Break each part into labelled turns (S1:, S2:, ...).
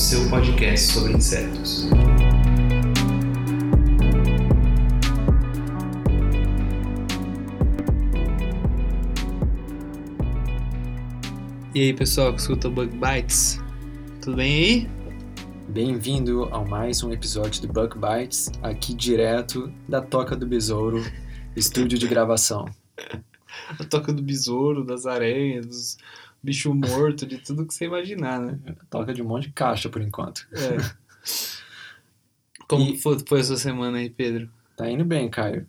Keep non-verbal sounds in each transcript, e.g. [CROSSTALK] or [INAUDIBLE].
S1: seu podcast sobre insetos. E aí, pessoal que escuta o Bug Bites, tudo bem aí?
S2: Bem-vindo a mais um episódio do Bug Bites, aqui direto da Toca do Besouro, [LAUGHS] estúdio de gravação.
S1: A toca do besouro, das aranhas, dos bichos mortos, de tudo que você imaginar, né?
S2: Toca de um monte de caixa por enquanto.
S1: É. [LAUGHS] Como
S2: E-
S1: foi, foi a sua semana aí, Pedro?
S2: Tá indo bem, Caio.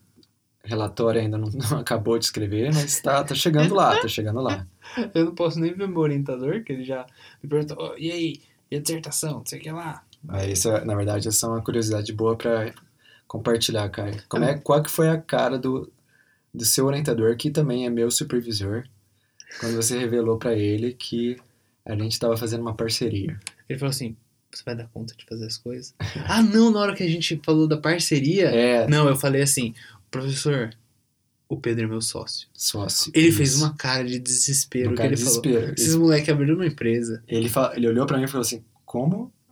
S2: Relatório ainda não, não acabou de escrever, mas tá, tá chegando lá, tá chegando lá. [LAUGHS]
S1: Eu não posso nem ver meu orientador, que ele já me perguntou, "Ô, e aí, e a dissertação, não sei o que lá.
S2: Mas isso, é- na verdade, essa é uma curiosidade boa pra compartilhar, Caio. Como é, qual que foi a cara do, do seu orientador, que também é meu supervisor, quando você revelou pra ele que a gente tava fazendo uma parceria?
S1: Ele falou assim, você vai dar conta de fazer as coisas? [LAUGHS] ah, não, na hora que a gente falou da parceria...
S2: É,
S1: Não, eu falei assim, professor, o Pedro é meu sócio.
S2: sócio.
S1: Ele
S2: Isso.
S1: fez uma cara de desespero,
S2: Uma
S1: que
S2: cara
S1: ele
S2: de
S1: falou,
S2: desespero.
S1: esses moleques abriram uma empresa.
S2: Ele, fa- ele olhou pra mim e falou assim, como? [LAUGHS]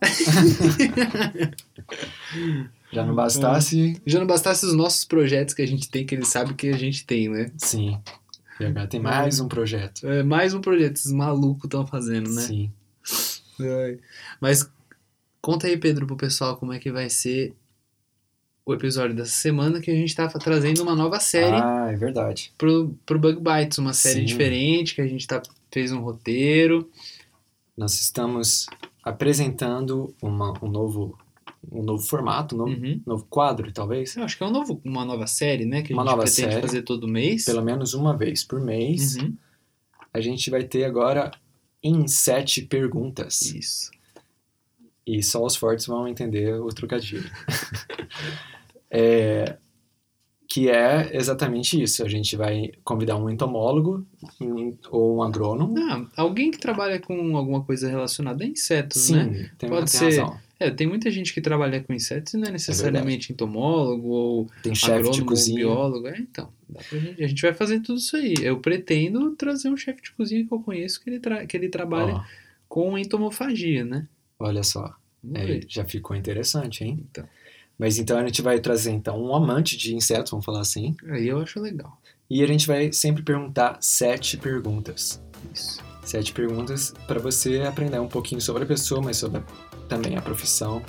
S2: Já não bastasse...
S1: Já não bastasse os nossos projetos que a gente tem, que ele sabe que a gente tem, né?
S2: Sim. Tem mais um projeto.
S1: É mais um projeto, esses malucos estão fazendo, né?
S2: Sim.
S1: Ai. Mas conta aí, Pedro, pro pessoal como é que vai ser o episódio dessa semana que a gente tá trazendo uma nova série
S2: Ah, é verdade.
S1: pro, pro Bug Bites, uma série
S2: Sim.
S1: diferente que a gente tá, fez um roteiro.
S2: Nós estamos apresentando uma, um, novo, um novo formato, um novo,
S1: Uhum.
S2: novo quadro, talvez.
S1: Eu acho que é um novo, uma nova série, né? Que a
S2: Uma
S1: gente
S2: nova
S1: pretende
S2: série.
S1: fazer todo mês.
S2: Pelo menos uma vez por mês.
S1: Uhum.
S2: A gente vai ter agora em sete perguntas.
S1: Isso.
S2: E só os fortes vão entender o trocadilho. [LAUGHS] É, que é exatamente isso. A gente vai convidar um entomólogo um- ou um agrônomo.
S1: Ah, alguém que trabalha com alguma coisa relacionada a insetos,
S2: Sim,
S1: né?
S2: tem,
S1: Pode
S2: tem
S1: ser
S2: razão.
S1: É, tem muita gente que trabalha com insetos e não é necessariamente entomólogo ou
S2: Tem de
S1: agrônomo ou
S2: cozinha.
S1: biólogo. É, então, dá pra gente, a gente vai fazer tudo isso aí. Eu pretendo trazer um chefe de cozinha que eu conheço que ele, tra- que ele trabalha
S2: Ó,
S1: com entomofagia, né?
S2: olha só. É, já ficou interessante, hein?
S1: Então,
S2: Mas então a gente vai trazer então um amante de insetos, vamos falar assim.
S1: aí eu acho legal.
S2: E a gente vai sempre perguntar sete perguntas.
S1: Isso.
S2: Sete perguntas para você aprender um pouquinho sobre a pessoa, mas sobre a- também a profissão.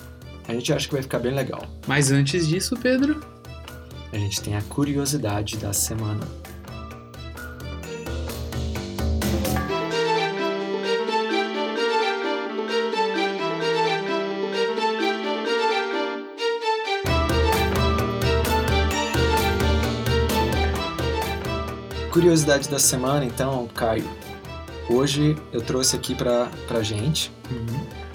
S2: A gente acha que vai ficar bem legal.
S1: Mas antes disso, Pedro,
S2: A gente tem a curiosidade da semana. Curiosidade da semana, então, Caio. Hoje eu trouxe aqui pra, pra gente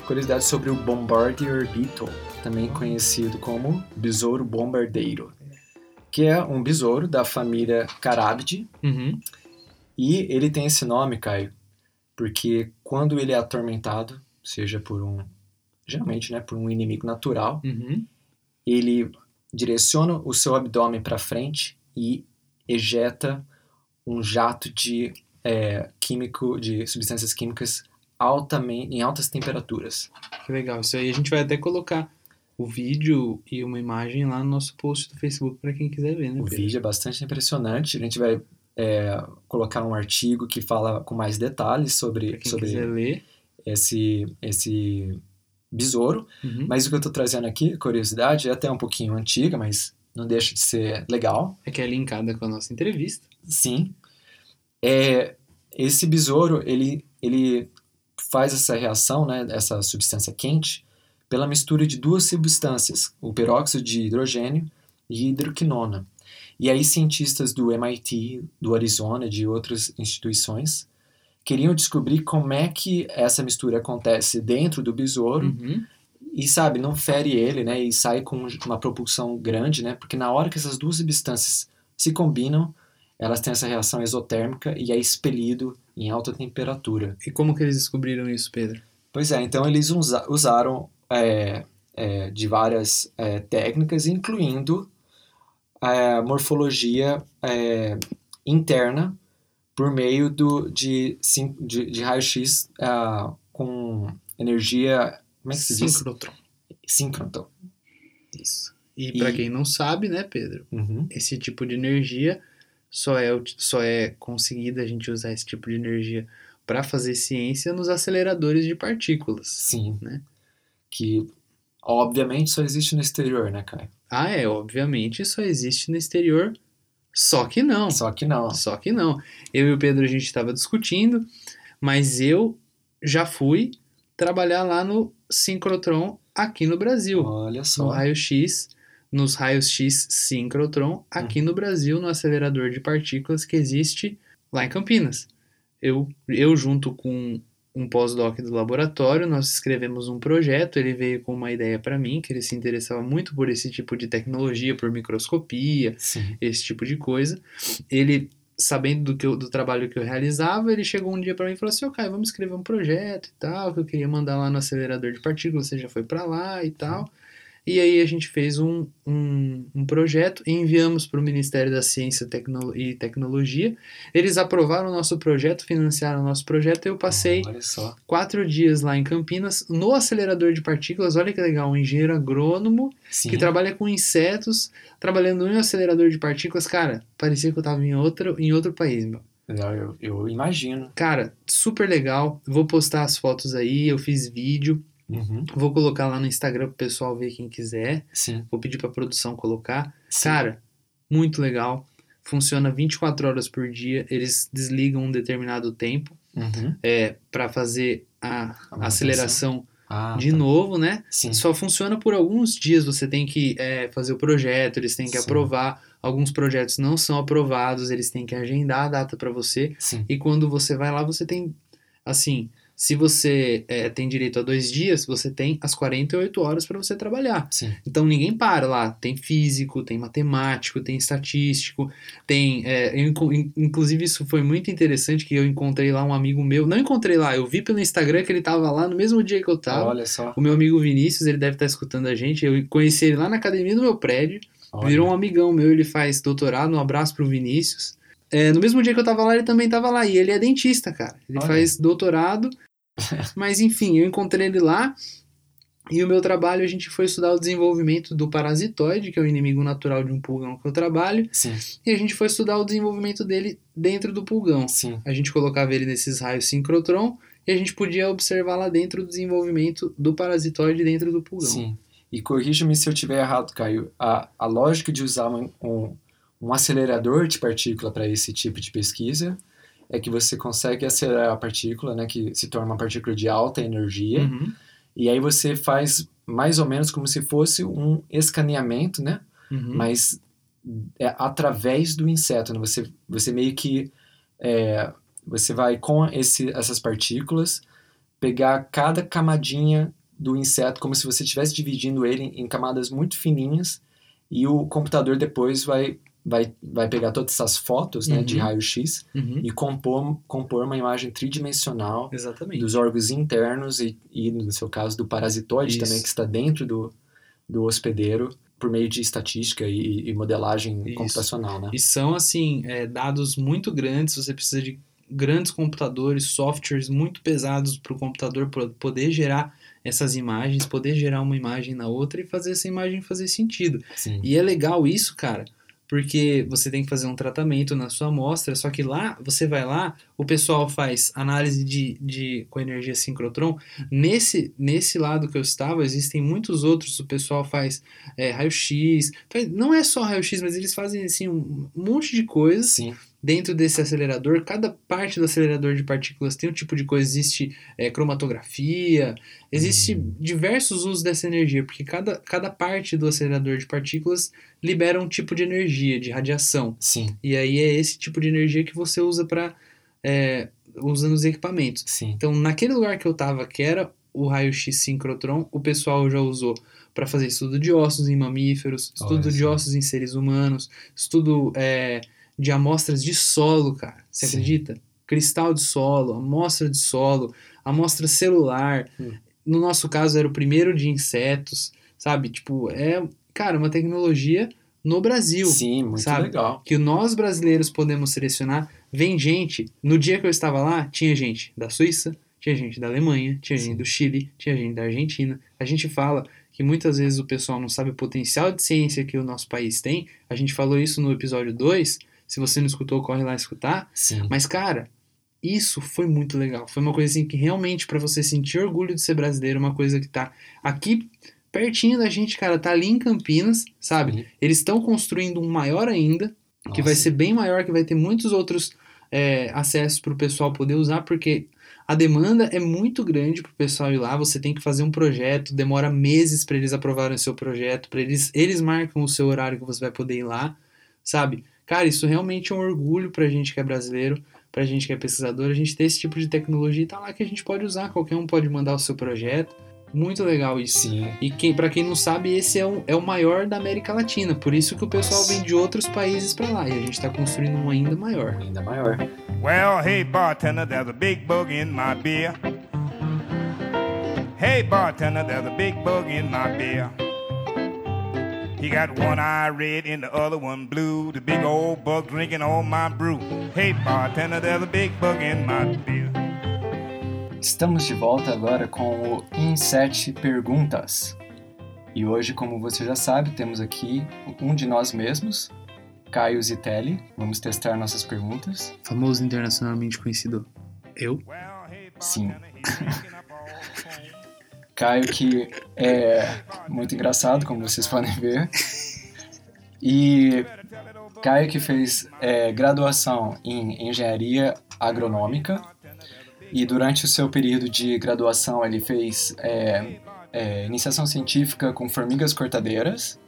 S2: curiosidade sobre o Bombardier Beetle, também conhecido como besouro bombardeiro, que é um besouro da família Carabidae,
S1: Uhum.
S2: e ele tem esse nome, Caio, porque quando ele é atormentado, seja por um, geralmente, né, por um inimigo natural,
S1: Uhum.
S2: ele direciona o seu abdômen para frente e ejeta um jato de é, químico, de substâncias químicas altamente, em altas temperaturas.
S1: Que legal. Isso aí a gente vai até colocar o vídeo e uma imagem lá no nosso post do Facebook para quem quiser ver, né,
S2: O
S1: Pedro?
S2: vídeo é bastante impressionante. A gente vai é, colocar um artigo que fala com mais detalhes sobre, sobre esse, esse besouro.
S1: Uhum.
S2: Mas o que eu estou trazendo aqui, curiosidade, é até um pouquinho antiga, mas não deixa de ser legal.
S1: É que é linkada com a nossa entrevista.
S2: Sim. É, esse besouro, ele, ele faz essa reação, né, essa substância quente, pela mistura de duas substâncias, o peróxido de hidrogênio e hidroquinona. E aí cientistas do MIT, do Arizona, de outras instituições, queriam descobrir como é que essa mistura acontece dentro do besouro
S1: Uhum.
S2: e, sabe, não fere ele, né? E sai com uma propulsão grande, né? Porque na hora que essas duas substâncias se combinam, elas têm essa reação exotérmica e é expelido em alta temperatura.
S1: E como que eles descobriram isso, Pedro?
S2: Pois é, então eles usa- usaram é, é, de várias é, técnicas, incluindo a morfologia é, interna por meio do, de, de, de raio-x ah, com energia. Como é que se diz?
S1: Sincrotron. Isso. E,
S2: E-
S1: pra quem não sabe, né, Pedro?
S2: Uhum.
S1: Esse tipo de energia só é, só é conseguida a gente usar esse tipo de energia para fazer ciência nos aceleradores de partículas.
S2: Sim.
S1: Né?
S2: Que obviamente só existe no exterior, né, Caio?
S1: Ah, é, obviamente só existe no exterior, só que não.
S2: Só que não.
S1: Só que não. Eu e o Pedro a gente estava discutindo, mas eu já fui trabalhar lá no Synchrotron aqui no Brasil,
S2: Olha
S1: no
S2: só.
S1: raio-x, nos raios X Synchrotron aqui no Brasil, no acelerador de partículas que existe lá em Campinas. Eu, eu junto com um pós-doc do laboratório, nós escrevemos um projeto, ele veio com uma ideia para mim, que ele se interessava muito por esse tipo de tecnologia, por microscopia,
S2: Sim.
S1: esse tipo de coisa. Ele, sabendo do, que eu- do trabalho que eu realizava, ele chegou um dia para mim e falou assim: Ô Caio, vamos escrever um projeto e tal, que eu queria mandar lá no acelerador de partículas, você já foi para lá e tal. E aí a gente fez um, um, um projeto e enviamos para o Ministério da Ciência Tecno- e Tecnologia. Eles aprovaram o nosso projeto, financiaram o nosso projeto e eu passei quatro dias lá em Campinas no acelerador de partículas. Olha que legal, um engenheiro agrônomo
S2: Sim.
S1: que trabalha com insetos, trabalhando em um acelerador de partículas. Cara, parecia que eu tava em outro, em outro país, meu.
S2: Eu, eu- eu imagino.
S1: Cara, super legal. Vou postar as fotos aí, eu fiz vídeo.
S2: Uhum.
S1: Vou colocar lá no Instagram pro pessoal ver quem quiser.
S2: Sim.
S1: Vou pedir pra produção colocar.
S2: Sim.
S1: Cara, muito legal. Funciona 24 horas por dia. Eles desligam um determinado tempo
S2: Uhum.
S1: é, para fazer a
S2: manutenção.
S1: aceleração
S2: Ah,
S1: de
S2: tá.
S1: novo, né?
S2: Sim.
S1: Só funciona por alguns dias. Você tem que é, fazer o projeto, eles têm que
S2: Sim.
S1: aprovar. Alguns projetos não são aprovados, eles têm que agendar a data para você.
S2: Sim.
S1: E quando você vai lá, você tem, assim, se você é, tem direito a dois dias, você tem as 48 horas para você trabalhar.
S2: Sim.
S1: Então ninguém para lá. Tem físico, tem matemático, tem estatístico, tem. é, eu inclusive, isso foi muito interessante que eu encontrei lá um amigo meu. Não encontrei lá, eu vi pelo Instagram que ele tava lá no mesmo dia que eu tava.
S2: Olha só.
S1: O meu amigo Vinícius, ele deve estar escutando a gente. Eu conheci ele lá na academia do meu prédio.
S2: Olha.
S1: Virou um amigão meu, ele faz doutorado. Um abraço pro Vinícius. É, no mesmo dia que eu tava lá, ele também tava lá. E ele é dentista, cara. Ele
S2: Olha.
S1: faz doutorado. [LAUGHS] Mas enfim, eu encontrei ele lá. E o meu trabalho, a gente foi estudar o desenvolvimento do parasitoide, que é o inimigo natural de um pulgão que eu trabalho.
S2: Sim.
S1: E a gente foi estudar o desenvolvimento dele dentro do pulgão.
S2: Sim.
S1: A gente colocava ele nesses raios sincrotron e a gente podia observar lá dentro o desenvolvimento do parasitoide dentro do pulgão.
S2: Sim. E corrija-me se eu estiver errado, Caio. A, a lógica de usar um, um, um acelerador de partícula para esse tipo de pesquisa é que você consegue acelerar a partícula, né, que se torna uma partícula de alta energia,
S1: Uhum,
S2: e aí você faz mais ou menos como se fosse um escaneamento, né,
S1: uhum.
S2: mas é através do inseto, né? Você, você meio que é, você vai com esse, essas partículas pegar cada camadinha do inseto como se você estivesse dividindo ele em camadas muito fininhas e o computador depois vai vai, vai pegar todas essas fotos né, de
S1: Uhum.
S2: raio-x
S1: Uhum.
S2: e compor, compor uma imagem tridimensional
S1: Exatamente.
S2: dos órgãos internos e, e, no seu caso, do parasitoide
S1: Isso.
S2: também, que está dentro do, do hospedeiro, por meio de estatística e, e modelagem
S1: Isso.
S2: computacional, né?
S1: E são, assim, é, dados muito grandes, você precisa de grandes computadores, softwares muito pesados para o computador po- poder gerar essas imagens, poder gerar uma imagem na outra e fazer essa imagem fazer sentido.
S2: Sim.
S1: E é legal isso, cara, porque você tem que fazer um tratamento na sua amostra, só que lá, você vai lá, o pessoal faz análise de, de com energia sincrotron. Nesse, nesse lado que eu estava, existem muitos outros, o pessoal faz é, raio-x, não é só raio-x, mas eles fazem assim, um monte de coisas
S2: Sim.
S1: Dentro desse acelerador. Cada parte do acelerador de partículas tem um tipo de coisa, existe é, cromatografia, existe
S2: Hum.
S1: diversos usos dessa energia, porque cada, cada parte do acelerador de partículas libera um tipo de energia, de radiação.
S2: Sim.
S1: E aí é esse tipo de energia que você usa para usando os equipamentos.
S2: Sim.
S1: Então, naquele lugar que eu tava, que era o raio-x sincrotron, o pessoal já usou para fazer estudo de ossos em mamíferos, estudo
S2: Olha
S1: de
S2: só.
S1: ossos em seres humanos, estudo é, de amostras de solo, cara. Você
S2: Sim.
S1: acredita? Cristal de solo, amostra de solo, amostra celular.
S2: Hum.
S1: No nosso caso, era o primeiro de insetos, sabe? Tipo, é, cara, uma tecnologia no Brasil
S2: Sim, muito
S1: sabe?
S2: legal.
S1: que nós brasileiros podemos selecionar. Vem gente, no dia que eu estava lá, tinha gente da Suíça, tinha gente da Alemanha, tinha
S2: Sim.
S1: gente do Chile, tinha gente da Argentina. A gente fala que muitas vezes o pessoal não sabe o potencial de ciência que o nosso país tem. A gente falou isso no episódio 2. Se você não escutou, corre lá escutar.
S2: Sim.
S1: Mas, cara, isso foi muito legal. Foi uma coisa assim que realmente, para você sentir orgulho de ser brasileiro, uma coisa que tá aqui pertinho da gente, cara, tá ali em Campinas, sabe?
S2: Sim.
S1: Eles estão construindo um maior ainda, que vai
S2: Nossa.
S1: ser bem maior, que vai ter muitos outros é, acessos para o pessoal poder usar, porque a demanda é muito grande para o pessoal ir lá. Você tem que fazer um projeto, demora meses para eles aprovarem o seu projeto, para eles eles marcam o seu horário que você vai poder ir lá, sabe? Cara, isso realmente é um orgulho pra gente que é brasileiro, pra gente que é pesquisador, a gente ter esse tipo de tecnologia e tá lá que a gente pode usar, qualquer um pode mandar o seu projeto. Muito legal isso.
S2: Sim.
S1: E quem, para quem não sabe, esse é o, é o maior da América Latina. Por isso que o pessoal
S2: Nossa.
S1: vem de outros países para lá. E a gente está construindo um ainda maior.
S2: Ainda maior.
S3: Well, hey bartender, there's a big bug in my beer. Hey bartender, there's a big bug in my beer. He got one eye red and the other one blue. The big old bug drinking all my brew. Hey bartender, there's a big bug in my beer.
S2: Estamos de volta agora com o 7 Perguntas. E hoje, como você já sabe, temos aqui um de nós mesmos, Caio Zitelli. Vamos testar nossas perguntas.
S1: Famoso internacionalmente conhecido. Eu?
S2: Sim. Caio que é muito engraçado, como vocês podem ver. E Caio que fez é, graduação em engenharia agronômica e durante o seu período de graduação ele fez é, é, iniciação científica com formigas cortadeiras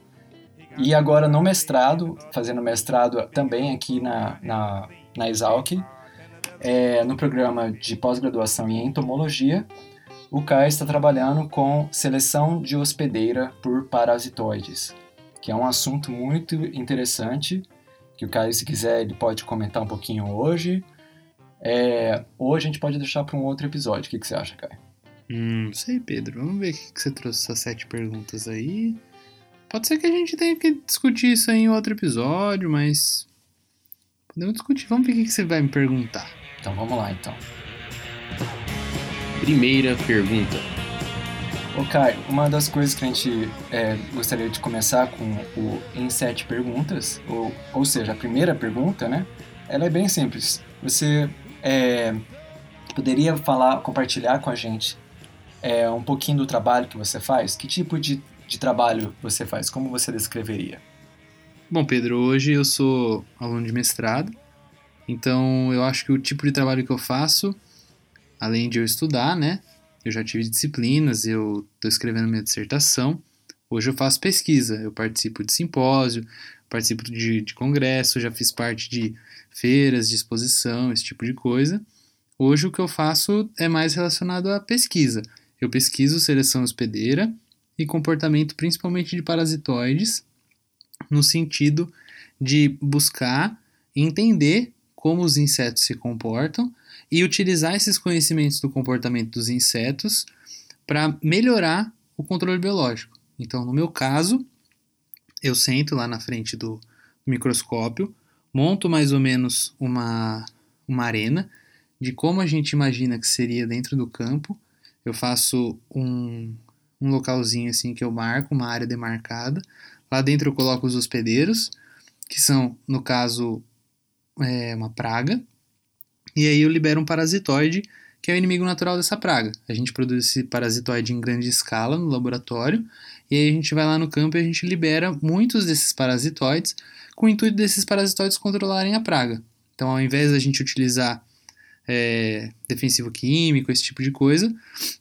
S2: e agora no mestrado, fazendo mestrado também aqui na, na, na Exalc, é, no programa de pós-graduação em entomologia, o Caio está trabalhando com seleção de hospedeira por parasitoides, que é um assunto muito interessante, que o Caio, se quiser, ele pode comentar um pouquinho hoje. É, ou a gente pode deixar para um outro episódio. O que, que você acha, Caio?
S1: Hum, não sei, Pedro. Vamos ver o que que você trouxe essas sete perguntas aí. Pode ser que a gente tenha que discutir isso em outro episódio, mas. Podemos discutir. Vamos ver o que que você vai me perguntar.
S2: Então vamos lá, então.
S4: Primeira pergunta.
S2: Ô Caio, uma das coisas que a gente é, gostaria de começar com o em sete perguntas, ou, ou seja, a primeira pergunta, né? Ela é bem simples. Você é, poderia falar, compartilhar com a gente é, um pouquinho do trabalho que você faz? Que tipo de, de trabalho você faz? Como você descreveria?
S1: Bom, Pedro, hoje eu sou aluno de mestrado, então eu acho que o tipo de trabalho que eu faço, além de eu estudar, né? Eu já tive disciplinas, eu estou escrevendo minha dissertação. Hoje eu faço pesquisa, eu participo de simpósio, participo de, de congresso, já fiz parte de feiras de exposição, esse tipo de coisa. Hoje o que eu faço é mais relacionado à pesquisa. Eu pesquiso seleção hospedeira e comportamento principalmente de parasitoides, no sentido de buscar entender como os insetos se comportam e utilizar esses conhecimentos do comportamento dos insetos para melhorar o controle biológico. Então, no meu caso, eu sento lá na frente do microscópio, monto mais ou menos uma, uma arena de como a gente imagina que seria dentro do campo. Eu faço um, um localzinho assim que eu marco, uma área demarcada. Lá dentro eu coloco os hospedeiros, que são, no caso, é, uma praga. E aí eu libero um parasitoide, que é o inimigo natural dessa praga. A gente produz esse parasitoide em grande escala no laboratório, e aí a gente vai lá no campo e a gente libera muitos desses parasitoides, com o intuito desses parasitoides controlarem a praga. Então, ao invés da gente utilizar é, defensivo químico, esse tipo de coisa,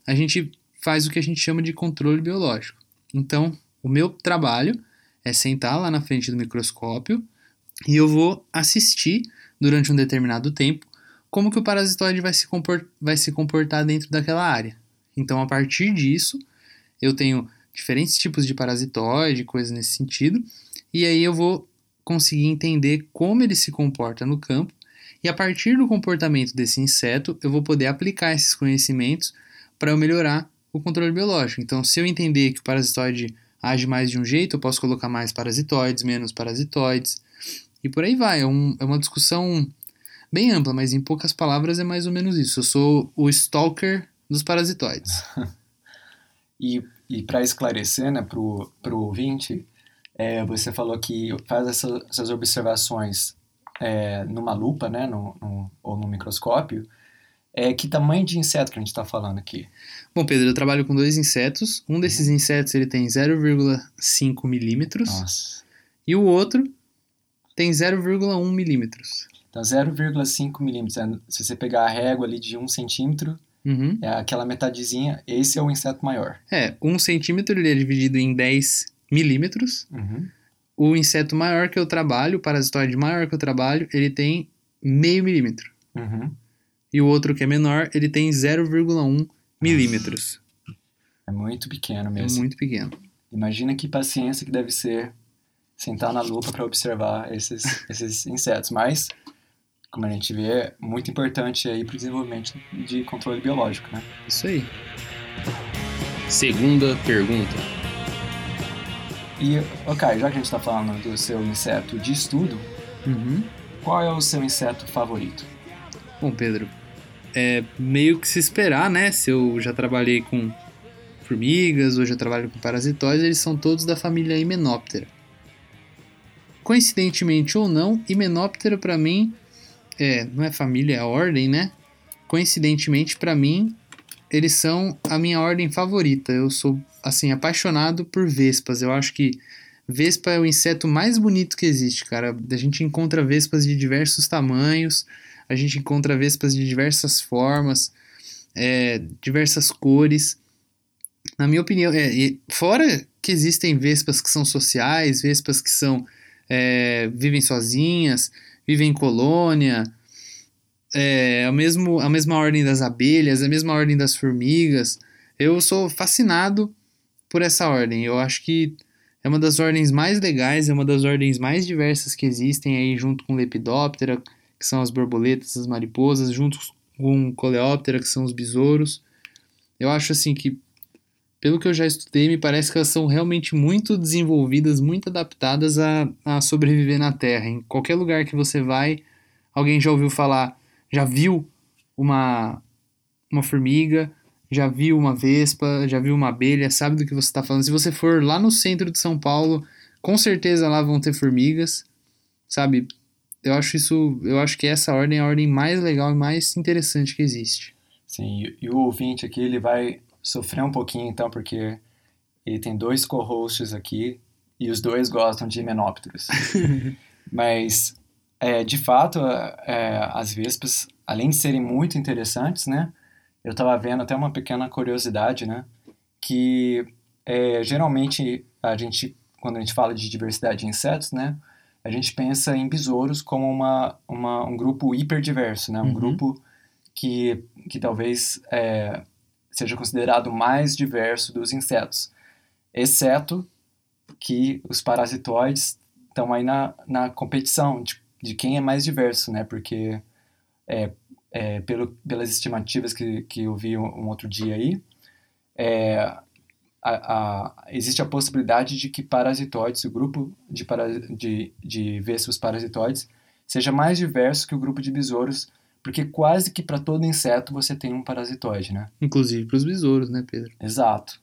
S1: a gente faz o que a gente chama de controle biológico. Então, o meu trabalho é sentar lá na frente do microscópio e eu vou assistir durante um determinado tempo como que o parasitoide vai se, compor vai se comportar dentro daquela área. Então, a partir disso, eu tenho diferentes tipos de parasitoide, coisas nesse sentido, e aí eu vou conseguir entender como ele se comporta no campo, e a partir do comportamento desse inseto, eu vou poder aplicar esses conhecimentos para eu melhorar o controle biológico. Então, se eu entender que o parasitoide age mais de um jeito, eu posso colocar mais parasitoides, menos parasitoides, e por aí vai. É, um, é uma discussão bem ampla, mas em poucas palavras é mais ou menos isso. Eu sou o stalker dos parasitoides. [LAUGHS]
S2: e e para esclarecer né, para o ouvinte, é, você falou que faz essa, essas observações é, numa lupa né, no, no, ou no microscópio. É, que tamanho de inseto que a gente está falando aqui?
S1: Bom, Pedro, eu trabalho com dois insetos. Um desses uhum. insetos ele tem 0,5 milímetros.
S2: Nossa.
S1: E o outro tem 0,1 milímetros.
S2: Então, 0,5 milímetros. É, se você pegar a régua ali de 1 centímetro,
S1: uhum.
S2: é aquela metadezinha, esse é o inseto maior.
S1: É, 1 centímetro ele é dividido em 10 milímetros.
S2: Uhum.
S1: O inseto maior que eu trabalho, o parasitoide maior que eu trabalho, ele tem meio milímetro.
S2: Uhum.
S1: E o outro que é menor, ele tem 0,1 milímetros.
S2: É muito pequeno mesmo.
S1: É muito pequeno.
S2: Imagina que paciência que deve ser sentar na lupa para observar esses, esses insetos. Mas, como a gente vê, é muito importante aí para o desenvolvimento de controle biológico, né?
S1: Isso aí.
S4: Segunda pergunta.
S2: E, ok, já que a gente está falando do seu inseto de estudo,
S1: uhum.
S2: qual é o seu inseto favorito?
S1: Bom, Pedro, é meio que se esperar, né? Se eu já trabalhei com formigas, ou já trabalho com parasitóides, eles são todos da família Hymenoptera. Coincidentemente ou não, Hymenoptera para mim é, não é família, é ordem, né? Coincidentemente para mim, eles são a minha ordem favorita. Eu sou assim apaixonado por vespas. Eu acho que vespa é o inseto mais bonito que existe, cara. A gente encontra vespas de diversos tamanhos a gente encontra vespas de diversas formas, é, diversas cores. Na minha opinião, é, fora que existem vespas que são sociais, vespas que são é, vivem sozinhas, vivem em colônia, é a, mesmo, a mesma ordem das abelhas, a mesma ordem das formigas. Eu sou fascinado por essa ordem. Eu acho que é uma das ordens mais legais, é uma das ordens mais diversas que existem aí junto com Lepidoptera, que são as borboletas, as mariposas, junto com Coleóptera, que são os besouros. Eu acho assim que, pelo que eu já estudei, me parece que elas são realmente muito desenvolvidas, muito adaptadas a, a sobreviver na Terra. Em qualquer lugar que você vai, alguém já ouviu falar, já viu uma, uma formiga, já viu uma vespa, já viu uma abelha, sabe do que você está falando. Se você for lá no centro de São Paulo, com certeza lá vão ter formigas, sabe? eu acho isso, eu acho que essa ordem é a ordem mais legal e mais interessante que existe.
S2: Sim, e o ouvinte aqui, ele vai sofrer um pouquinho então, porque ele tem dois co-hosts aqui e os dois gostam de himenópteros. [LAUGHS] Mas, é, de fato, é, as vespas, além de serem muito interessantes, né? Eu estava vendo até uma pequena curiosidade, né? Que é, geralmente a gente, quando a gente fala de diversidade de insetos, né? a gente pensa em besouros como uma, uma um grupo hiperdiverso, né? Um uhum. grupo que, que talvez é, seja considerado mais diverso dos insetos, exceto que os parasitoides estão aí na, na competição de, de quem é mais diverso, né? Porque é, é, pelo, pelas estimativas que, que eu vi um, um outro dia aí, é, a, a, existe a possibilidade de que parasitoides, o grupo de, para, de, de vespas parasitoides, seja mais diverso que o grupo de besouros, porque quase que para todo inseto você tem um parasitoide, né?
S1: Inclusive para os besouros, né, Pedro?
S2: Exato.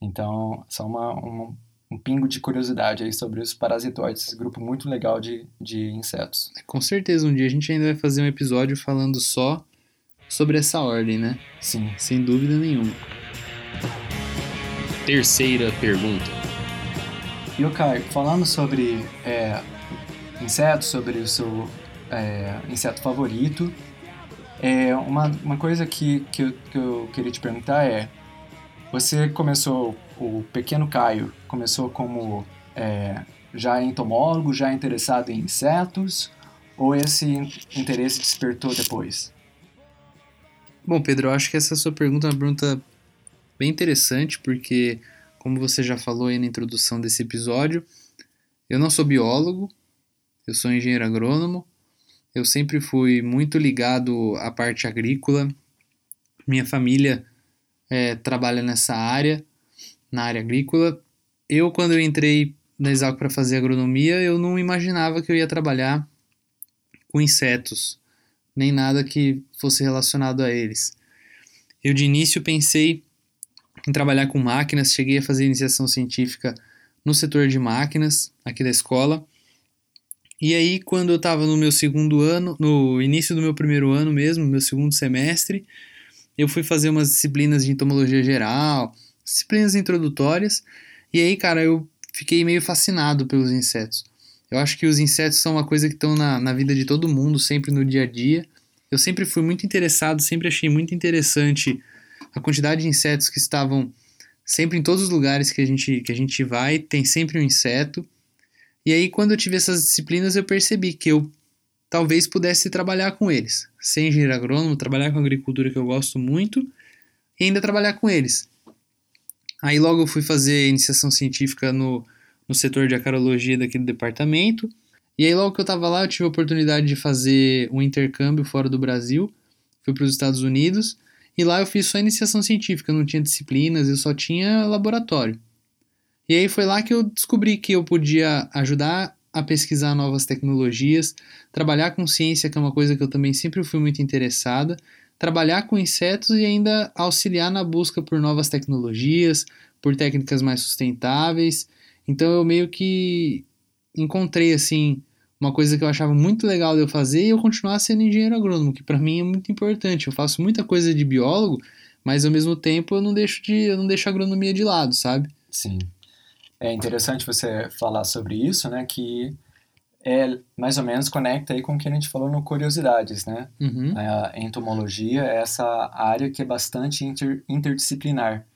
S2: Então, só uma, uma, um pingo de curiosidade aí sobre os parasitoides, esse grupo muito legal de, de insetos.
S1: Com certeza, um dia a gente ainda vai fazer um episódio falando só sobre essa ordem, né?
S2: Sim.
S1: Sem dúvida nenhuma.
S4: Terceira pergunta.
S2: E o Caio, falando sobre é, insetos, sobre o seu é, inseto favorito, é, uma, uma coisa que, que eu, que, eu, queria te perguntar é: você começou, o pequeno Caio começou como é, já entomólogo, já interessado em insetos, ou esse interesse despertou depois?
S1: Bom, Pedro, eu acho que essa sua pergunta é uma pergunta bem interessante, porque, como você já falou aí na introdução desse episódio, eu não sou biólogo, eu sou engenheiro agrônomo, eu sempre fui muito ligado à parte agrícola, minha família é, trabalha nessa área, na área agrícola. Eu, quando eu entrei na Exalc para fazer agronomia, eu não imaginava que eu ia trabalhar com insetos, nem nada que fosse relacionado a eles. Eu de início pensei em trabalhar com máquinas, cheguei a fazer iniciação científica no setor de máquinas aqui da escola. E aí, quando eu estava no meu segundo ano, no início do meu primeiro ano mesmo, meu segundo semestre, eu fui fazer umas disciplinas de entomologia geral, disciplinas introdutórias, e aí, cara, eu fiquei meio fascinado pelos insetos. Eu acho que os insetos são uma coisa que estão na, na vida de todo mundo, sempre no dia a dia. Eu sempre fui muito interessado, sempre achei muito interessante a quantidade de insetos que estavam sempre em todos os lugares que a gente, que a gente vai, tem sempre um inseto. E aí, quando eu tive essas disciplinas, eu percebi que eu talvez pudesse trabalhar com eles. Sem engenheiro agrônomo, trabalhar com agricultura que eu gosto muito e ainda trabalhar com eles. Aí logo eu fui fazer iniciação científica no, no setor de acarologia daqui do departamento. E aí logo que eu estava lá, eu tive a oportunidade de fazer um intercâmbio fora do Brasil. Fui para os Estados Unidos e lá eu fiz só iniciação científica, não tinha disciplinas, eu só tinha laboratório. E aí foi lá que eu descobri que eu podia ajudar a pesquisar novas tecnologias, trabalhar com ciência, que é uma coisa que eu também sempre fui muito interessada, trabalhar com insetos e ainda auxiliar na busca por novas tecnologias, por técnicas mais sustentáveis. Então eu meio que encontrei assim uma coisa que eu achava muito legal de eu fazer e eu continuar sendo engenheiro agrônomo, que para mim é muito importante. Eu faço muita coisa de biólogo, mas ao mesmo tempo eu não deixo de eu não deixo a agronomia de lado, sabe?
S2: Sim. É interessante você falar sobre isso, né? Que é mais ou menos conecta aí com o que a gente falou no Curiosidades, né?
S1: Uhum.
S2: A entomologia é essa área que é bastante inter, interdisciplinar.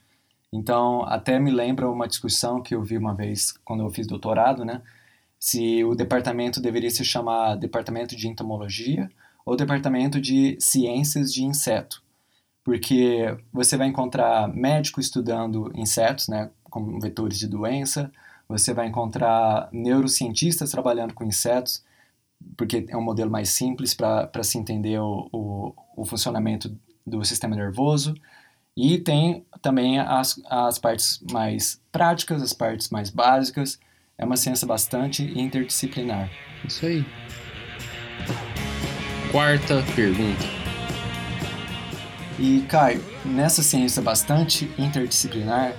S2: Então, até me lembra uma discussão que eu vi uma vez quando eu fiz doutorado, né? Se o departamento deveria se chamar Departamento de Entomologia ou Departamento de Ciências de Inseto. Porque você vai encontrar médico estudando insetos, né? Como vetores de doença, você vai encontrar neurocientistas trabalhando com insetos, porque é um modelo mais simples para se entender o, o, o, funcionamento do sistema nervoso. E tem também as, as partes mais práticas, as partes mais básicas. É uma ciência bastante interdisciplinar.
S1: Isso aí.
S4: Quarta pergunta.
S2: E, Caio, nessa ciência bastante interdisciplinar,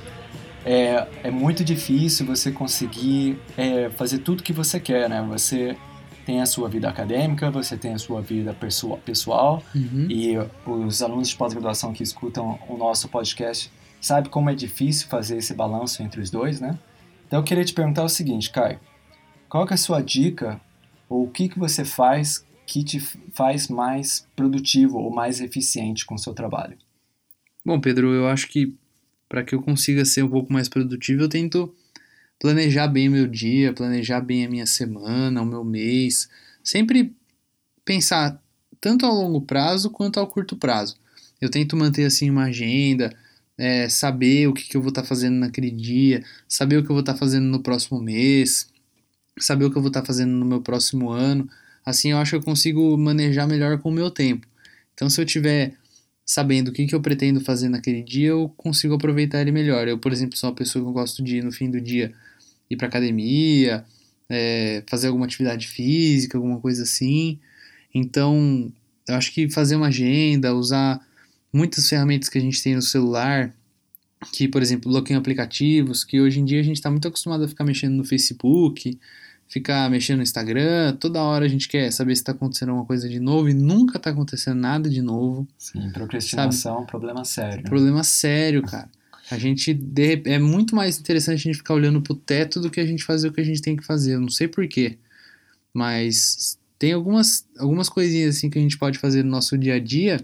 S2: é, é muito difícil você conseguir é, fazer tudo que você quer, né? Você tem a sua vida acadêmica, você tem a sua vida pessoal
S1: uhum.
S2: e os alunos de pós-graduação que escutam o nosso podcast sabem como é difícil fazer esse balanço entre os dois, né? Então eu queria te perguntar o seguinte, Caio, qual é a sua dica ou o que, que você faz que te faz mais produtivo ou mais eficiente com o seu trabalho?
S1: Bom, Pedro, eu acho que para que eu consiga ser um pouco mais produtivo, eu tento planejar bem o meu dia, planejar bem a minha semana, o meu mês, sempre pensar tanto ao longo prazo quanto ao curto prazo. Eu tento manter assim uma agenda, é, saber o que, que eu vou estar tá fazendo naquele dia, saber o que eu vou estar tá fazendo no próximo mês, saber o que eu vou estar tá fazendo no meu próximo ano. Assim eu acho que eu consigo manejar melhor com o meu tempo. Então, se eu tiver sabendo o que, que eu pretendo fazer naquele dia, eu consigo aproveitar ele melhor. Eu, por exemplo, sou uma pessoa que eu gosto de, no fim do dia, ir para academia, é, fazer alguma atividade física, alguma coisa assim. Então, eu acho que fazer uma agenda, usar muitas ferramentas que a gente tem no celular, que, por exemplo, bloqueiam aplicativos, que hoje em dia a gente está muito acostumado a ficar mexendo no Facebook, ficar mexendo no Instagram, toda hora a gente quer saber se está acontecendo alguma coisa de novo e nunca está acontecendo nada de novo.
S2: Sim, procrastinação é um problema sério.
S1: Problema sério, cara. A gente de, é muito mais interessante a gente ficar olhando pro teto do que a gente fazer o que a gente tem que fazer. Eu não sei porquê. Mas tem algumas, algumas coisinhas assim que a gente pode fazer no nosso dia a dia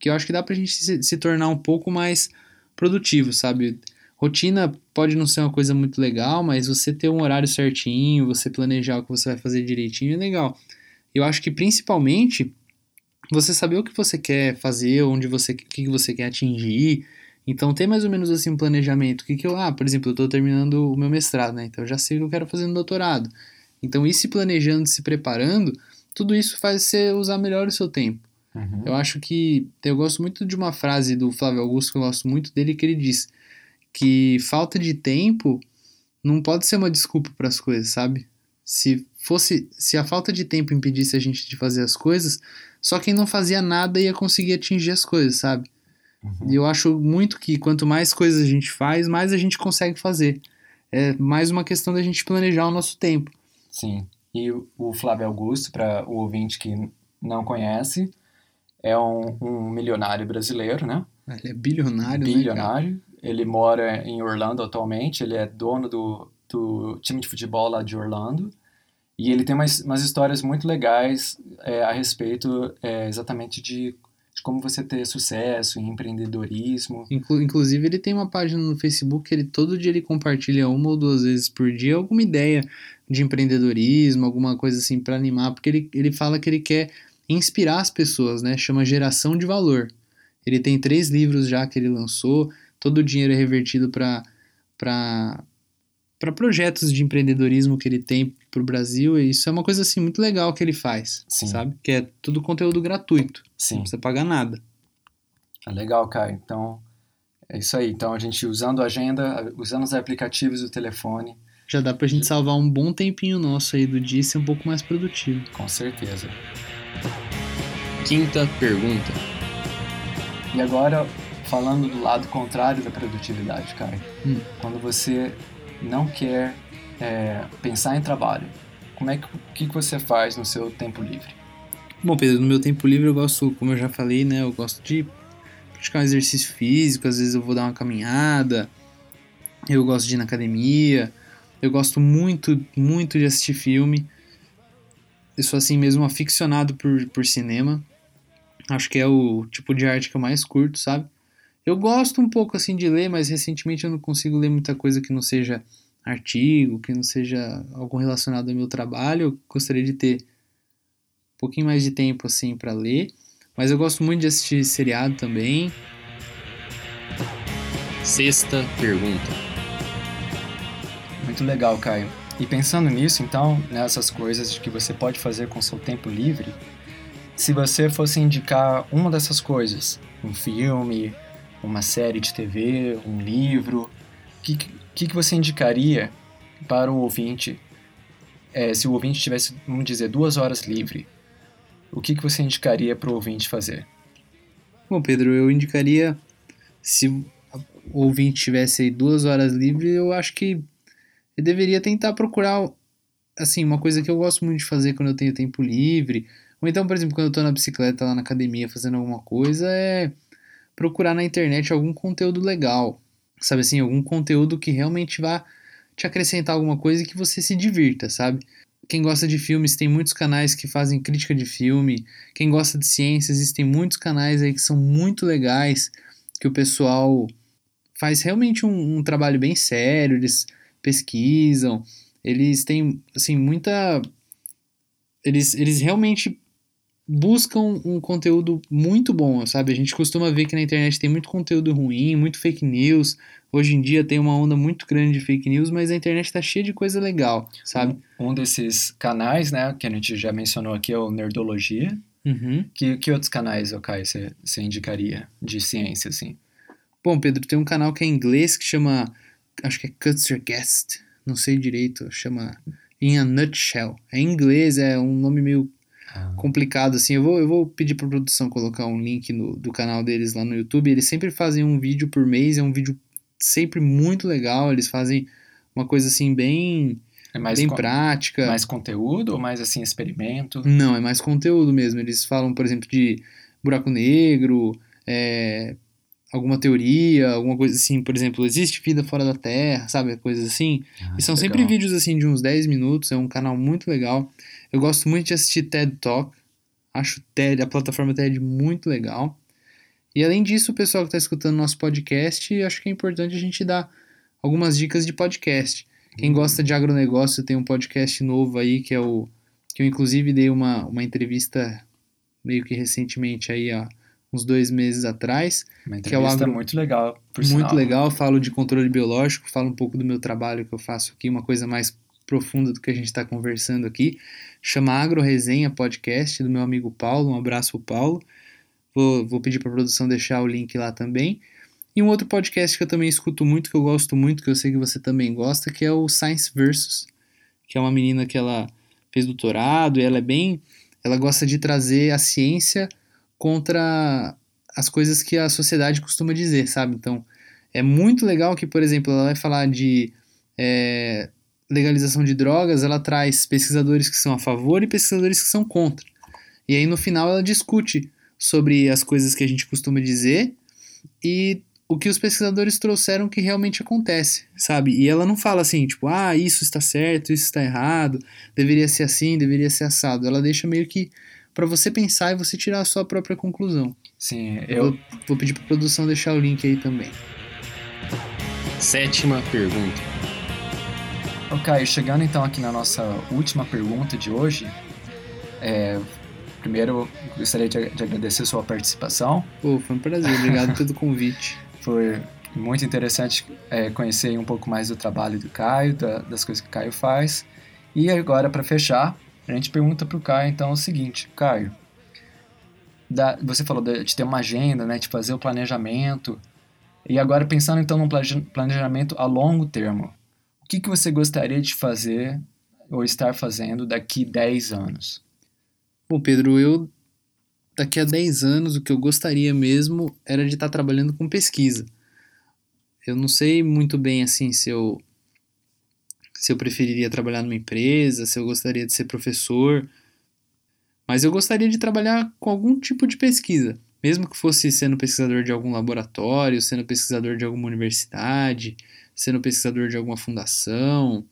S1: que eu acho que dá pra gente se, se tornar um pouco mais produtivo, sabe? Rotina pode não ser uma coisa muito legal, mas você ter um horário certinho, você planejar o que você vai fazer direitinho é legal. Eu acho que principalmente você saber o que você quer fazer, onde você, o que você quer atingir. Então, ter mais ou menos assim um planejamento. O que, que eu, ah, por exemplo, eu estou terminando o meu mestrado, né? Então, eu já sei o que eu quero fazer no doutorado. Então, ir se planejando, se preparando, tudo isso faz você usar melhor o seu tempo.
S2: Uhum.
S1: Eu acho que. Eu gosto muito de uma frase do Flávio Augusto, que eu gosto muito dele, que ele diz que falta de tempo não pode ser uma desculpa para as coisas, sabe? Se fosse. Se a falta de tempo impedisse a gente de fazer as coisas, só quem não fazia nada ia conseguir atingir as coisas, sabe?
S2: Uhum.
S1: E eu acho muito que quanto mais coisas a gente faz, mais a gente consegue fazer. É mais uma questão da gente planejar o nosso tempo.
S2: Sim. E o- Flávio Augusto, para o ouvinte que não conhece, é um, um milionário brasileiro, né?
S1: Ele é bilionário, né? cara?
S2: Bilionário. Ele mora em Orlando atualmente. Ele é dono do, do time de futebol lá de Orlando. E ele tem umas, umas histórias muito legais é, a respeito é, exatamente de, de como você ter sucesso em empreendedorismo.
S1: Inclu- inclusive, ele tem uma página no Facebook que ele todo dia ele compartilha uma ou duas vezes por dia alguma ideia de empreendedorismo, alguma coisa assim para animar, porque ele, ele fala que ele quer inspirar as pessoas, né? Chama Geração de Valor. Ele tem três livros já que ele lançou, todo o dinheiro é revertido para para projetos de empreendedorismo que ele tem para o Brasil, e isso é uma coisa assim muito legal que ele faz,
S2: Sim.
S1: sabe? Que é tudo conteúdo gratuito, não
S2: Sim,
S1: precisa pagar nada.
S2: é legal, Caio. Então, é isso aí. Então, a gente usando a agenda, usando os aplicativos do telefone,
S1: Já dá pra gente salvar um bom tempinho nosso aí do dia e ser um pouco mais produtivo.
S2: com certeza.
S4: Quinta pergunta.
S2: E agora, falando do lado contrário da produtividade, Caio.
S1: Hum.
S2: Quando você não quer é, pensar em trabalho, como é que, que, que você faz no seu tempo livre?
S1: Bom, Pedro, no meu tempo livre eu gosto, como eu já falei, né? Eu gosto de praticar um exercício físico, às vezes eu vou dar uma caminhada, eu gosto de ir na academia, eu gosto muito, muito de assistir filme. Eu sou assim mesmo aficionado por, por cinema. Acho que é o tipo de arte que eu mais curto, sabe? Eu gosto um pouco assim de ler, mas recentemente eu não consigo ler muita coisa que não seja artigo, que não seja algo relacionado ao meu trabalho. Eu gostaria de ter um pouquinho mais de tempo assim para ler, mas eu gosto muito de assistir seriado também.
S4: Sexta pergunta.
S2: Muito legal, Caio. E pensando nisso, então, nessas coisas que você pode fazer com seu tempo livre, se você fosse indicar uma dessas coisas, um filme, uma série de TV, um livro, o que, que, que você indicaria para o ouvinte, é, se o ouvinte tivesse, vamos dizer, duas horas livre? O que, que você indicaria para o ouvinte fazer?
S1: Bom, Pedro, eu indicaria se o ouvinte tivesse duas horas livres, eu acho que eu deveria tentar procurar assim uma coisa que eu gosto muito de fazer quando eu tenho tempo livre. Ou então, por exemplo, quando eu tô na bicicleta lá na academia fazendo alguma coisa, é procurar na internet algum conteúdo legal. Sabe assim, algum conteúdo que realmente vá te acrescentar alguma coisa e que você se divirta, sabe? Quem gosta de filmes, tem muitos canais que fazem crítica de filme. Quem gosta de ciência, existem muitos canais aí que são muito legais, que o pessoal faz realmente um, um trabalho bem sério, eles pesquisam, eles têm, assim, muita... Eles, eles realmente buscam um conteúdo muito bom, sabe? A gente costuma ver que na internet tem muito conteúdo ruim, muito fake news. Hoje em dia tem uma onda muito grande de fake news, mas a internet tá cheia de coisa legal, sabe?
S2: Um desses canais, né, que a gente já mencionou aqui é o Nerdologia.
S1: Uhum.
S2: Que, que outros canais, você, você indicaria de ciência, assim?
S1: Bom, Pedro, tem um canal que é em inglês que chama, acho que é Cuts Your Guest, não sei direito, chama In a Nutshell. É em inglês, é um nome meio complicado assim. Eu vou, eu vou pedir pra produção colocar um link no, do canal deles lá no YouTube. Eles sempre fazem um vídeo por mês, é um vídeo sempre muito legal. Eles fazem uma coisa assim bem,
S2: É mais,
S1: bem prática.
S2: mais conteúdo ou mais, assim, experimento?
S1: Não, é mais conteúdo mesmo. Eles falam, por exemplo, de buraco negro, é, alguma teoria, alguma coisa assim. Por exemplo, existe vida fora da Terra, sabe? Coisas assim.
S2: Ah,
S1: E são
S2: legal.
S1: sempre vídeos assim de uns 10 minutos. É um canal muito legal. Eu gosto muito de assistir TED Talk. Acho TED, a plataforma TED muito legal. E além disso, o pessoal que está escutando nosso podcast, acho que é importante a gente dar algumas dicas de podcast. Quem gosta de agronegócio tem um podcast novo aí que é o que eu inclusive dei uma, uma entrevista meio que recentemente aí, ó, uns dois meses atrás.
S2: Uma
S1: Que é o
S2: entrevista
S1: agro-
S2: muito legal, por
S1: Muito
S2: sinal.
S1: legal, falo de controle biológico, falo um pouco do meu trabalho que eu faço aqui, uma coisa mais profunda do que a gente está conversando aqui. Chama Agro Resenha Podcast, do meu amigo Paulo. Um abraço Paulo. Vou, vou pedir para a produção deixar o link lá também. E um outro podcast que eu também escuto muito, que eu gosto muito, que eu sei que você também gosta, que é o Science Versus, que é uma menina que ela fez doutorado e ela é bem. Ela gosta de trazer a ciência contra as coisas que a sociedade costuma dizer, sabe? Então, é muito legal que, por exemplo, ela vai falar de é, legalização de drogas, ela traz pesquisadores que são a favor e pesquisadores que são contra. E aí, no final, ela discute sobre as coisas que a gente costuma dizer e o que os pesquisadores trouxeram que realmente acontece, sabe? E ela não fala assim, tipo, ah, isso está certo, isso está errado, deveria ser assim, deveria ser assado. Ela deixa meio que para você pensar e você tirar a sua própria conclusão.
S2: Sim,
S1: Eu vou, vou pedir pra produção deixar o link aí também.
S4: Sétima pergunta.
S2: Caio, chegando então aqui na nossa última pergunta de hoje, é, primeiro gostaria de, de agradecer sua participação.
S1: Pô, foi um prazer, obrigado pelo convite. [LAUGHS]
S2: Foi muito interessante é, conhecer um pouco mais do trabalho do Caio, da- das coisas que o Caio faz. E agora, para fechar, a gente pergunta para o Caio então o seguinte, Caio, da- você falou de, ter uma agenda, né, de fazer o planejamento. E agora pensando então num plane- planejamento a longo termo, que, que você gostaria de fazer ou estar fazendo daqui 10 anos?
S1: Bom, Pedro, eu daqui a 10 anos o que eu gostaria mesmo era de estar trabalhando com pesquisa. Eu não sei muito bem assim se eu se eu preferiria trabalhar numa empresa, se eu gostaria de ser professor, mas eu gostaria de trabalhar com algum tipo de pesquisa, mesmo que fosse sendo pesquisador de algum laboratório, sendo pesquisador de alguma universidade, sendo pesquisador de alguma fundação,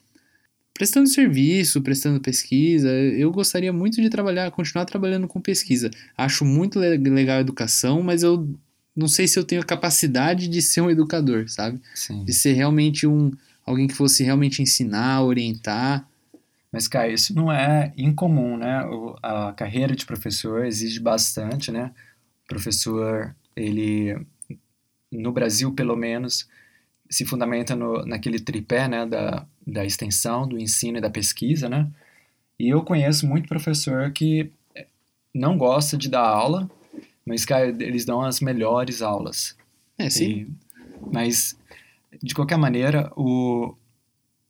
S1: prestando serviço, prestando pesquisa. Eu gostaria muito de trabalhar, continuar trabalhando com pesquisa. Acho muito le- legal a educação, mas eu não sei se eu tenho a capacidade de ser um educador, sabe?
S2: Sim.
S1: De ser realmente um alguém que fosse realmente ensinar, orientar.
S2: Mas, cara, isso não é incomum, né? O- a carreira de professor exige bastante, né? O professor, ele, no Brasil, pelo menos, se fundamenta no, naquele tripé, né? Da, da extensão, do ensino e da pesquisa, né? E eu conheço muito professor que não gosta de dar aula, mas, eles dão as melhores aulas.
S1: É, sim.
S2: E- mas, de qualquer maneira, o,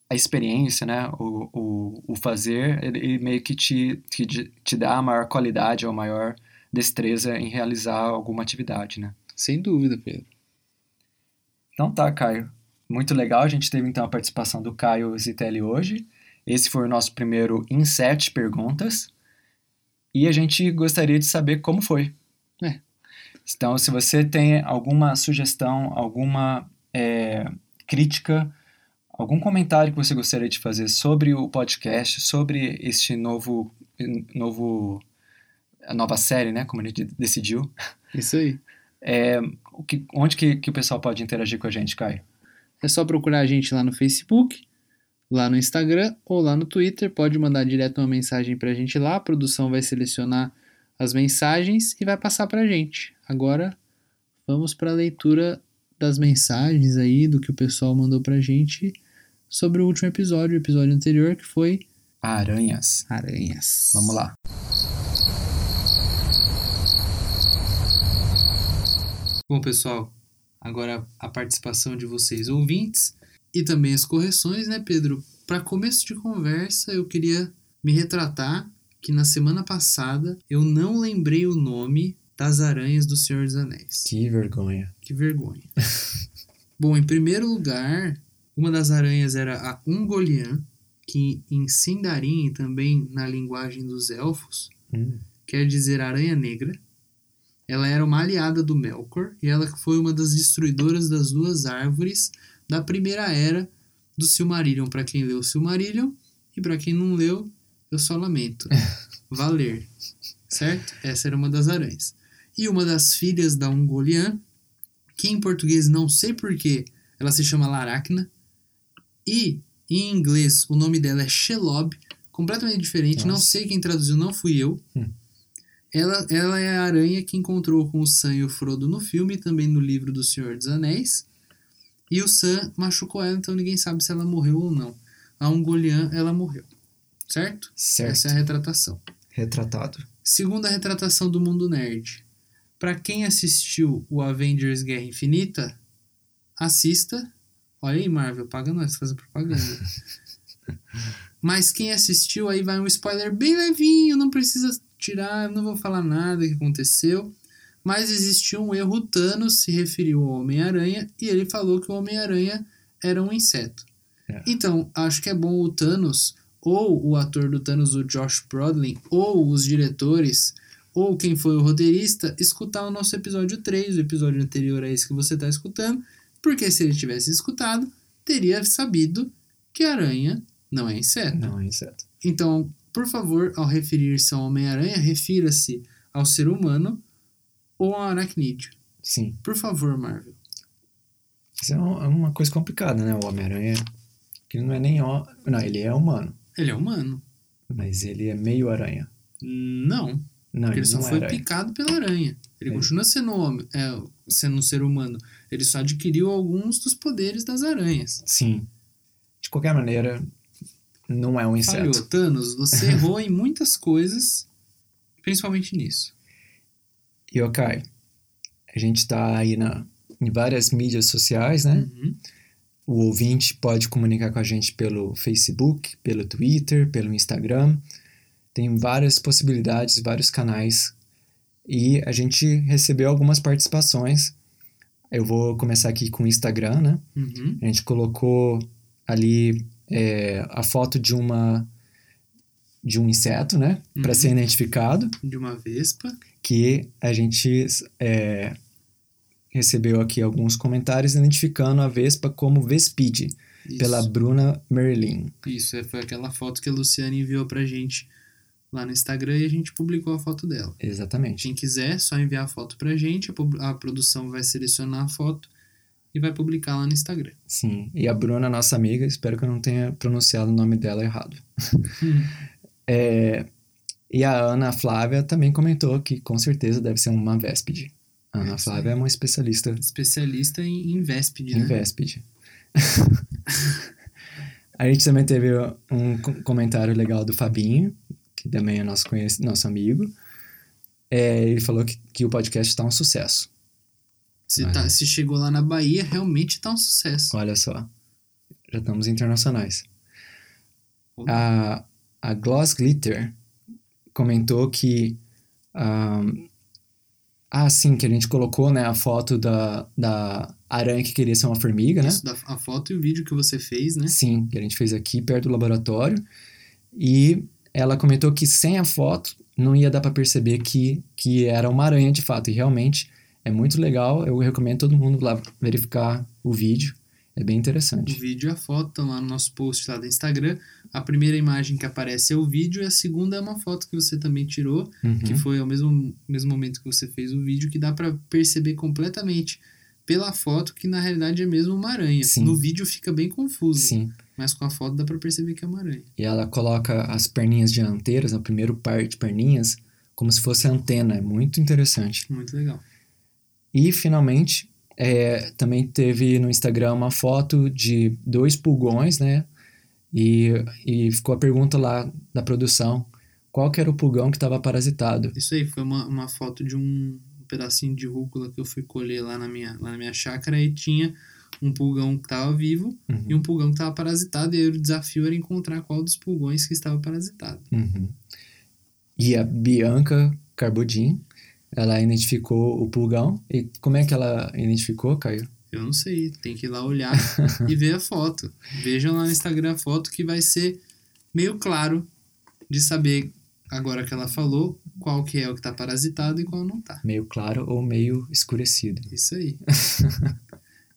S2: a experiência, né, o, o, o fazer, ele, ele meio que te, te, te dá a maior qualidade ou a maior destreza em realizar alguma atividade, né.
S1: Sem dúvida, Pedro.
S2: Então tá, Caio. Muito legal, a gente teve então a participação do Caio Zitelli hoje. Esse foi o nosso primeiro em sete perguntas. E a gente gostaria de saber como foi.
S1: É.
S2: Então, se você tem alguma sugestão, alguma é, crítica, algum comentário que você gostaria de fazer sobre o podcast, sobre este novo, novo a nova série, né, como a gente decidiu,
S1: Isso aí.
S2: é, que, onde que, que o pessoal pode interagir com a gente, Caio?
S1: É só procurar a gente lá no Facebook, lá no Instagram ou lá no Twitter. Pode mandar direto uma mensagem pra gente lá. A produção vai selecionar as mensagens e vai passar pra gente. Agora vamos para a leitura das mensagens aí do que o pessoal mandou pra gente sobre o último episódio, o episódio anterior que foi
S2: Aranhas.
S1: aranhas.
S2: Vamos lá.
S1: Bom, pessoal, agora a participação de vocês ouvintes e também as correções, né, Pedro? Para começo de conversa, eu queria me retratar que na semana passada eu não lembrei o nome das aranhas do Senhor dos Anéis.
S2: Que vergonha.
S1: Que vergonha. [LAUGHS] Bom, em primeiro lugar, uma das aranhas era a Ungolian, que em Sindarin e também na linguagem dos elfos
S2: Hum.
S1: quer dizer aranha negra. Ela era uma aliada do Melkor e ela foi uma das destruidoras das duas árvores da primeira era do Silmarillion. Para quem leu o Silmarillion e para quem não leu, eu só lamento. [LAUGHS] Valer. Certo? Essa era uma das aranhas. E uma das filhas da Ungolian, que em português não sei porquê, ela se chama Laracna. E em inglês o nome dela é Shelob, completamente diferente. Não
S2: Nossa.
S1: sei quem traduziu, não fui eu.
S2: Hum.
S1: Ela, ela é a aranha que encontrou com o Sam e o Frodo no filme, e também no livro do Senhor dos Anéis. E o Sam machucou ela, então ninguém sabe se ela morreu ou não. A Ungoliant, ela morreu. Certo?
S2: Certo.
S1: Essa é a retratação.
S2: Retratado.
S1: Segunda retratação do mundo nerd. Pra quem assistiu o Avengers Guerra Infinita, assista. Olha aí, Marvel, paga nós, fazer propaganda. [LAUGHS] Mas quem assistiu, aí vai um spoiler bem levinho, não precisa tirar, não vou falar nada que aconteceu. Mas existiu um erro, o Thanos se referiu ao Homem-Aranha e ele falou que o Homem-Aranha era um inseto.
S2: É.
S1: Então, acho que é bom o Thanos, ou o ator do Thanos, o Josh Brolin, ou os diretores, ou quem foi o roteirista, escutar o nosso episódio 3, o episódio anterior a esse que você está escutando, porque se ele tivesse escutado, teria sabido que aranha não é inseto.
S2: Não, é inseto.
S1: Então, por favor, ao referir-se ao Homem-Aranha, refira-se ao ser humano ou ao aracnídeo.
S2: Sim.
S1: Por favor, Marvel.
S2: Isso é é uma coisa complicada, né? O Homem-Aranha, que não é nem... Ó... Não, ele é humano,
S1: Ele é humano?
S2: mas ele é meio aranha.
S1: Não.
S2: Não,
S1: ele
S2: ele
S1: só
S2: não é
S1: foi picado pela aranha. Ele
S2: É.
S1: continua sendo, homem, é, sendo um ser humano. Ele só adquiriu alguns dos poderes das aranhas.
S2: Sim. De qualquer maneira, não é um
S1: Falhou.
S2: inseto.
S1: Thanos, você [LAUGHS] errou em muitas coisas, principalmente nisso.
S2: E, ok, a gente tá aí na, em várias mídias sociais, né?
S1: Uhum.
S2: O ouvinte pode comunicar com a gente pelo Facebook, pelo Twitter, pelo Instagram. Tem várias possibilidades, vários canais. E a gente recebeu algumas participações. Eu vou começar aqui com o Instagram, né?
S1: Uhum.
S2: A gente colocou ali é, a foto de uma de um inseto, né? Para
S1: Uhum.
S2: ser identificado,
S1: De uma vespa.
S2: que a gente é, recebeu aqui alguns comentários identificando a vespa como Vespide,
S1: Isso.
S2: pela Bruna Merlin.
S1: Isso, é, foi aquela foto que a Luciane enviou pra gente lá no Instagram e a gente publicou a foto dela.
S2: Exatamente.
S1: Quem quiser, só enviar a foto pra gente, a, a produção vai selecionar a foto e vai publicar lá no Instagram.
S2: Sim. E a Bruna, nossa amiga, espero que eu não tenha pronunciado o nome dela errado. [LAUGHS] É, e a Ana Flávia também comentou que com certeza deve ser uma Véspide. A Ana
S1: É
S2: Flávia é uma especialista
S1: Especialista em, em Véspide,
S2: em
S1: né?
S2: Véspide. [LAUGHS] a gente também teve um co- comentário legal do Fabinho, que também é nosso, nosso amigo. É, ele falou que, que o podcast está um sucesso.
S1: Se,
S2: Ah,
S1: tá-
S2: é.
S1: se chegou lá na Bahia, realmente tá um sucesso.
S2: Olha só. Já estamos internacionais. A, a Gloss Glitter comentou que. ahn, ah, sim, que a gente colocou né, a foto da, da aranha que queria ser uma formiga, né?
S1: Isso, da, a foto e o vídeo que você fez, né?
S2: Sim, que a gente fez aqui perto do laboratório. E ela comentou que sem a foto não ia dar para perceber que, que era uma aranha de fato. E realmente é muito legal. Eu recomendo todo mundo lá verificar o vídeo. É bem
S1: O
S2: interessante.
S1: vídeo e a foto estão lá no nosso post lá do Instagram. A primeira imagem que aparece é o vídeo e a segunda é uma foto que você também tirou,
S2: Uhum.
S1: que foi ao mesmo, mesmo momento que você fez o vídeo, que dá pra perceber completamente pela foto que na realidade é mesmo uma aranha.
S2: Sim.
S1: No vídeo fica bem confuso,
S2: Sim.
S1: mas com a foto dá pra perceber que é uma aranha.
S2: E ela coloca as perninhas dianteiras, no primeiro par de perninhas, como se fosse antena. É muito interessante.
S1: Muito legal.
S2: E, finalmente, é, também teve no Instagram uma foto de dois pulgões, né? E, e ficou a pergunta lá da produção, qual que era o pulgão que estava parasitado?
S1: Isso aí foi uma, uma foto de um pedacinho de rúcula que eu fui colher lá na minha, lá na minha chácara e tinha um pulgão que estava vivo
S2: Uhum.
S1: e um pulgão que estava parasitado, e aí o desafio era encontrar qual dos pulgões que estava parasitado.
S2: Uhum. E a Bianca Carbodin, ela identificou o pulgão. E como é que ela identificou, Caio?
S1: Eu não sei, tem que ir lá olhar e ver a foto. [LAUGHS] Vejam lá no Instagram a foto que vai ser meio claro de saber, agora que ela falou, qual que é o que está parasitado e qual não tá.
S2: Meio claro ou meio escurecido?
S1: Isso aí.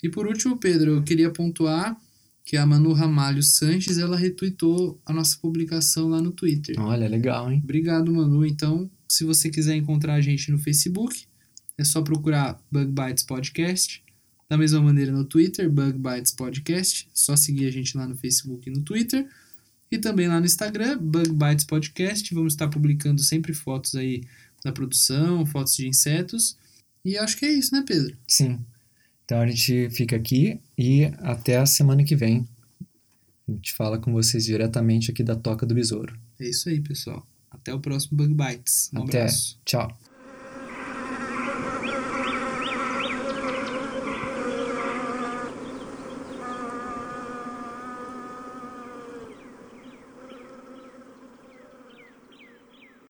S1: e por último, Pedro, eu queria pontuar que a Manu Ramalho Sanches, ela retweetou a nossa publicação lá no Twitter.
S2: Olha, legal, hein?
S1: Obrigado, Manu. Então, se você quiser encontrar a gente no Facebook, é só procurar Bug Bites Podcast. Da mesma maneira no Twitter, Bug Bites Podcast. Só seguir a gente lá no Facebook e no Twitter. E também lá no Instagram, Bug Bites Podcast. Vamos estar publicando sempre fotos aí da produção, fotos de insetos. E acho que é isso, né, Pedro?
S2: Sim. Então a gente fica aqui e até a semana que vem. A gente fala com vocês diretamente aqui da Toca do Besouro.
S1: É isso aí, pessoal. Até o próximo Bug Bites. Um
S2: Até.
S1: abraço.
S2: Tchau.